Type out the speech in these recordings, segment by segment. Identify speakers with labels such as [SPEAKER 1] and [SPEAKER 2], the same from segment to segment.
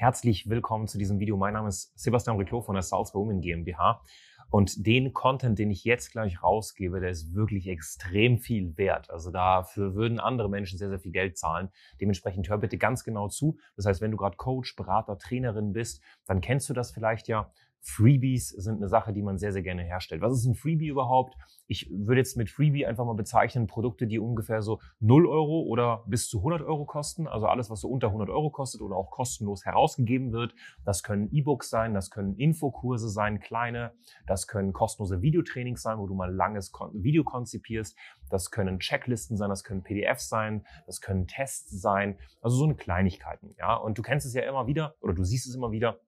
[SPEAKER 1] Herzlich willkommen zu diesem Video. Mein Name ist Sebastian Riclo von der South Women GmbH. Und den Content, den ich jetzt gleich rausgebe, der ist wirklich extrem viel wert. Also dafür würden andere Menschen sehr, sehr viel Geld zahlen. Dementsprechend hör bitte ganz genau zu. Das heißt, wenn du gerade Coach, Berater, Trainerin bist, dann kennst du das vielleicht ja. Freebies sind eine Sache, die man sehr, sehr gerne herstellt. Was ist ein Freebie überhaupt? Ich würde jetzt mit Freebie einfach mal bezeichnen Produkte, die ungefähr so 0 Euro oder bis zu 100 Euro kosten. Also alles, was so unter 100 Euro kostet oder auch kostenlos herausgegeben wird. Das können E-Books sein, das können Infokurse sein, kleine. Das können kostenlose Videotrainings sein, wo du mal langes Video konzipierst. Das können Checklisten sein, das können PDFs sein, das können Tests sein. Also so eine Kleinigkeiten. Ja, und du kennst es ja immer wieder oder du siehst es immer wieder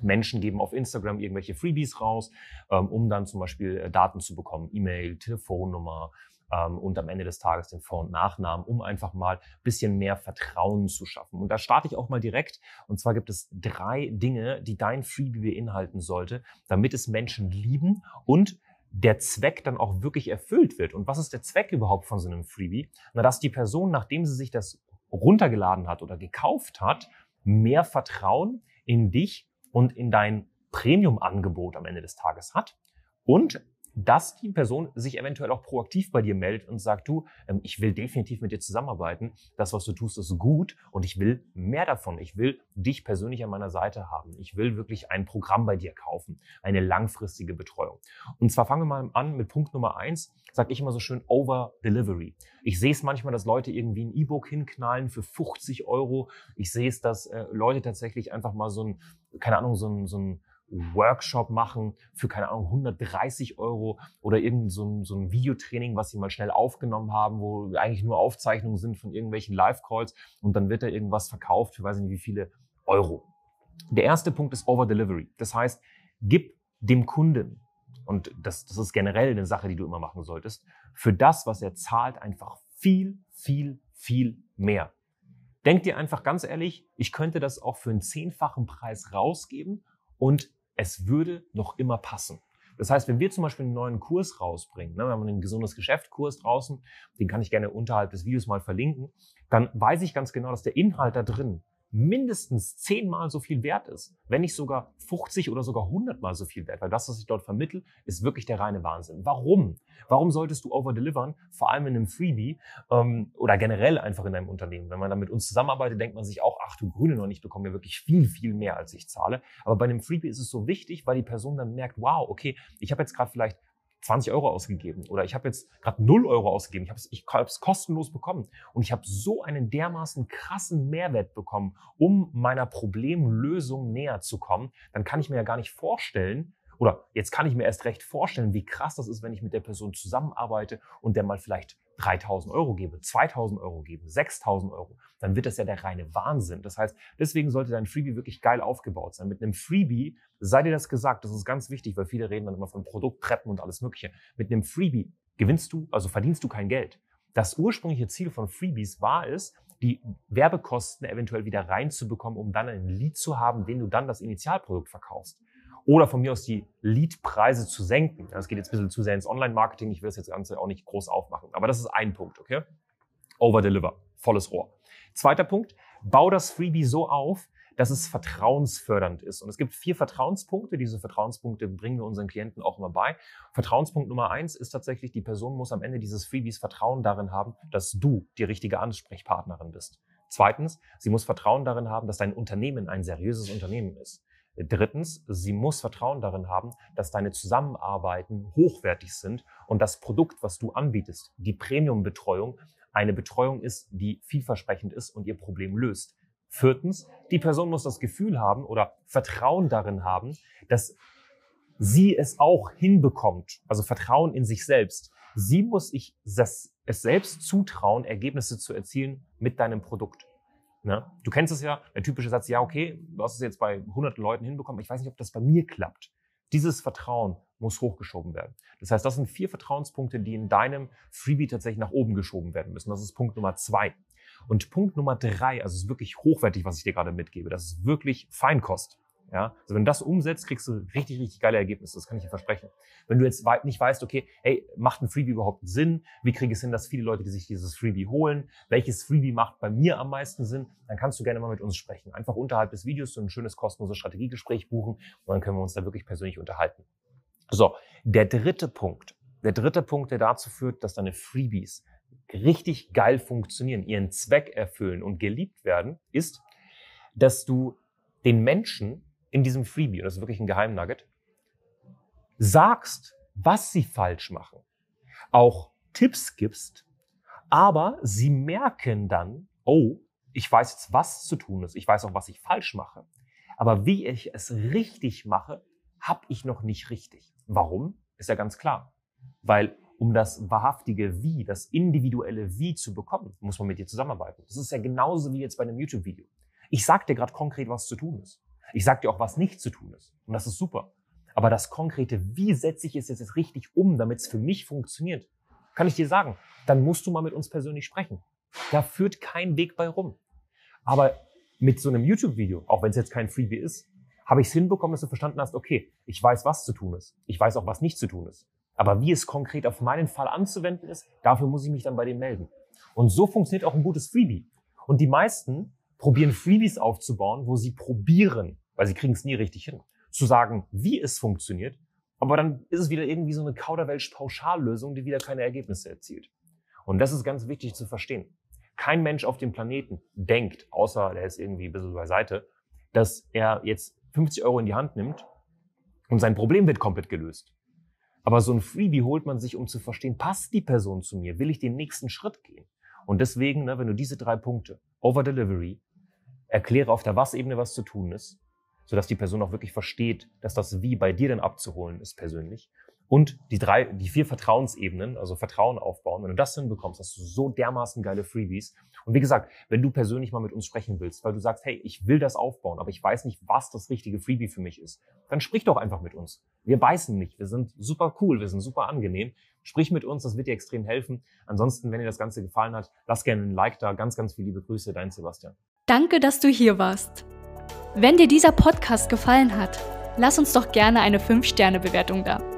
[SPEAKER 1] Menschen geben auf Instagram irgendwelche Freebies raus, ähm, um dann zum Beispiel äh, Daten zu bekommen, E-Mail, Telefonnummer ähm, und am Ende des Tages den Vor- und Nachnamen, um einfach mal bisschen mehr Vertrauen zu schaffen. Und da starte ich auch mal direkt. Und zwar gibt es drei Dinge, die dein Freebie beinhalten sollte, damit es Menschen lieben und der Zweck dann auch wirklich erfüllt wird. Und was ist der Zweck überhaupt von so einem Freebie? Na, dass die Person, nachdem sie sich das runtergeladen hat oder gekauft hat, mehr Vertrauen in dich und in dein Premium-Angebot am Ende des Tages hat und dass die Person sich eventuell auch proaktiv bei dir meldet und sagt, du, ähm, ich will definitiv mit dir zusammenarbeiten. Das, was du tust, ist gut und ich will mehr davon. Ich will dich persönlich an meiner Seite haben. Ich will wirklich ein Programm bei dir kaufen, eine langfristige Betreuung. Und zwar fangen wir mal an mit Punkt Nummer eins, sage ich immer so schön, Over Delivery. Ich sehe es manchmal, dass Leute irgendwie ein E-Book hinknallen für 50 Euro. Ich sehe es, dass äh, Leute tatsächlich einfach mal so ein, keine Ahnung, so ein, so ein Workshop machen für, keine Ahnung, 130 Euro oder irgend so ein, so ein Videotraining, was sie mal schnell aufgenommen haben, wo eigentlich nur Aufzeichnungen sind von irgendwelchen Live-Calls und dann wird da irgendwas verkauft für weiß ich nicht wie viele Euro. Der erste Punkt ist Over-Delivery. Das heißt, gib dem Kunden, und das, das ist generell eine Sache, die du immer machen solltest, für das, was er zahlt, einfach viel, viel, viel mehr. Denk dir einfach ganz ehrlich, ich könnte das auch für einen zehnfachen Preis rausgeben und es würde noch immer passen. Das heißt, wenn wir zum Beispiel einen neuen Kurs rausbringen, ne, wir haben einen gesundes Geschäft-Kurs draußen, den kann ich gerne unterhalb des Videos mal verlinken, dann weiß ich ganz genau, dass der Inhalt da drin mindestens zehnmal so viel wert ist, wenn nicht sogar 50 oder sogar 100 mal so viel wert, weil das, was ich dort vermittel, ist wirklich der reine Wahnsinn. Warum? Warum solltest du overdelivern, vor allem in einem Freebie ähm, oder generell einfach in deinem Unternehmen? Wenn man dann mit uns zusammenarbeitet, denkt man sich auch, ach du Grüne noch, ich bekomme ja wirklich viel, viel mehr, als ich zahle. Aber bei einem Freebie ist es so wichtig, weil die Person dann merkt, wow, okay, ich habe jetzt gerade vielleicht 20 Euro ausgegeben oder ich habe jetzt gerade 0 Euro ausgegeben, ich habe es ich hab's kostenlos bekommen. Und ich habe so einen dermaßen krassen Mehrwert bekommen, um meiner Problemlösung näher zu kommen, dann kann ich mir ja gar nicht vorstellen, oder jetzt kann ich mir erst recht vorstellen, wie krass das ist, wenn ich mit der Person zusammenarbeite und der mal vielleicht 3000 Euro gebe, 2000 Euro gebe, 6000 Euro, dann wird das ja der reine Wahnsinn. Das heißt, deswegen sollte dein Freebie wirklich geil aufgebaut sein. Mit einem Freebie, sei dir das gesagt, das ist ganz wichtig, weil viele reden dann immer von Produkttreppen und alles Mögliche. Mit einem Freebie gewinnst du, also verdienst du kein Geld. Das ursprüngliche Ziel von Freebies war es, die Werbekosten eventuell wieder reinzubekommen, um dann ein Lead zu haben, den du dann das Initialprodukt verkaufst oder von mir aus die Leadpreise zu senken. Das geht jetzt ein bisschen zu sehr ins Online-Marketing. Ich will das jetzt Ganze auch nicht groß aufmachen. Aber das ist ein Punkt, okay? Over-deliver. Volles Rohr. Zweiter Punkt. Bau das Freebie so auf, dass es vertrauensfördernd ist. Und es gibt vier Vertrauenspunkte. Diese Vertrauenspunkte bringen wir unseren Klienten auch immer bei. Vertrauenspunkt Nummer eins ist tatsächlich, die Person muss am Ende dieses Freebies Vertrauen darin haben, dass du die richtige Ansprechpartnerin bist. Zweitens, sie muss Vertrauen darin haben, dass dein Unternehmen ein seriöses Unternehmen ist. Drittens, sie muss Vertrauen darin haben, dass deine Zusammenarbeiten hochwertig sind und das Produkt, was du anbietest, die Premium-Betreuung, eine Betreuung ist, die vielversprechend ist und ihr Problem löst. Viertens, die Person muss das Gefühl haben oder Vertrauen darin haben, dass sie es auch hinbekommt. Also Vertrauen in sich selbst. Sie muss sich es selbst zutrauen, Ergebnisse zu erzielen mit deinem Produkt. Ne? Du kennst es ja, der typische Satz, ja, okay, du hast es jetzt bei hunderten Leuten hinbekommen, ich weiß nicht, ob das bei mir klappt. Dieses Vertrauen muss hochgeschoben werden. Das heißt, das sind vier Vertrauenspunkte, die in deinem Freebie tatsächlich nach oben geschoben werden müssen. Das ist Punkt Nummer zwei. Und Punkt Nummer drei, also es ist wirklich hochwertig, was ich dir gerade mitgebe. Das ist wirklich Feinkost. Ja, also wenn du das umsetzt, kriegst du richtig, richtig geile Ergebnisse. Das kann ich dir versprechen. Wenn du jetzt nicht weißt, okay, hey, macht ein Freebie überhaupt Sinn? Wie kriege ich es hin, dass viele Leute, die sich dieses Freebie holen, welches Freebie macht bei mir am meisten Sinn? Dann kannst du gerne mal mit uns sprechen. Einfach unterhalb des Videos so ein schönes kostenloses Strategiegespräch buchen und dann können wir uns da wirklich persönlich unterhalten. So, der dritte Punkt. Der dritte Punkt, der dazu führt, dass deine Freebies richtig geil funktionieren, ihren Zweck erfüllen und geliebt werden, ist, dass du den Menschen in diesem Freebie, und das ist wirklich ein Geheimnugget, sagst, was sie falsch machen, auch Tipps gibst, aber sie merken dann, oh, ich weiß jetzt, was zu tun ist, ich weiß auch, was ich falsch mache, aber wie ich es richtig mache, habe ich noch nicht richtig. Warum? Ist ja ganz klar. Weil um das wahrhaftige Wie, das individuelle Wie zu bekommen, muss man mit dir zusammenarbeiten. Das ist ja genauso wie jetzt bei einem YouTube-Video. Ich sag dir gerade konkret, was zu tun ist. Ich sage dir auch, was nicht zu tun ist. Und das ist super. Aber das konkrete, wie setze ich es jetzt richtig um, damit es für mich funktioniert, kann ich dir sagen, dann musst du mal mit uns persönlich sprechen. Da führt kein Weg bei rum. Aber mit so einem YouTube-Video, auch wenn es jetzt kein Freebie ist, habe ich es hinbekommen, dass du verstanden hast, okay, ich weiß, was zu tun ist. Ich weiß auch, was nicht zu tun ist. Aber wie es konkret auf meinen Fall anzuwenden ist, dafür muss ich mich dann bei dem melden. Und so funktioniert auch ein gutes Freebie. Und die meisten probieren Freebies aufzubauen, wo sie probieren, weil sie kriegen es nie richtig hin, zu sagen, wie es funktioniert. Aber dann ist es wieder irgendwie so eine Kauderwelsch-Pauschallösung, die wieder keine Ergebnisse erzielt. Und das ist ganz wichtig zu verstehen. Kein Mensch auf dem Planeten denkt, außer der ist irgendwie ein bisschen beiseite, dass er jetzt 50 Euro in die Hand nimmt und sein Problem wird komplett gelöst. Aber so ein Freebie holt man sich, um zu verstehen, passt die Person zu mir? Will ich den nächsten Schritt gehen? Und deswegen, ne, wenn du diese drei Punkte, Over Delivery, erkläre auf der Was-Ebene, was zu tun ist, sodass die Person auch wirklich versteht, dass das Wie bei dir dann abzuholen ist persönlich. Und die drei, die vier Vertrauensebenen, also Vertrauen aufbauen. Wenn du das hinbekommst, hast du so dermaßen geile Freebies. Und wie gesagt, wenn du persönlich mal mit uns sprechen willst, weil du sagst, hey, ich will das aufbauen, aber ich weiß nicht, was das richtige Freebie für mich ist, dann sprich doch einfach mit uns. Wir beißen nicht. Wir sind super cool. Wir sind super angenehm. Sprich mit uns. Das wird dir extrem helfen. Ansonsten, wenn dir das Ganze gefallen hat, lass gerne ein Like da. Ganz, ganz viele liebe Grüße. Dein Sebastian.
[SPEAKER 2] Danke, dass du hier warst. Wenn dir dieser Podcast gefallen hat, lass uns doch gerne eine 5-Sterne-Bewertung da.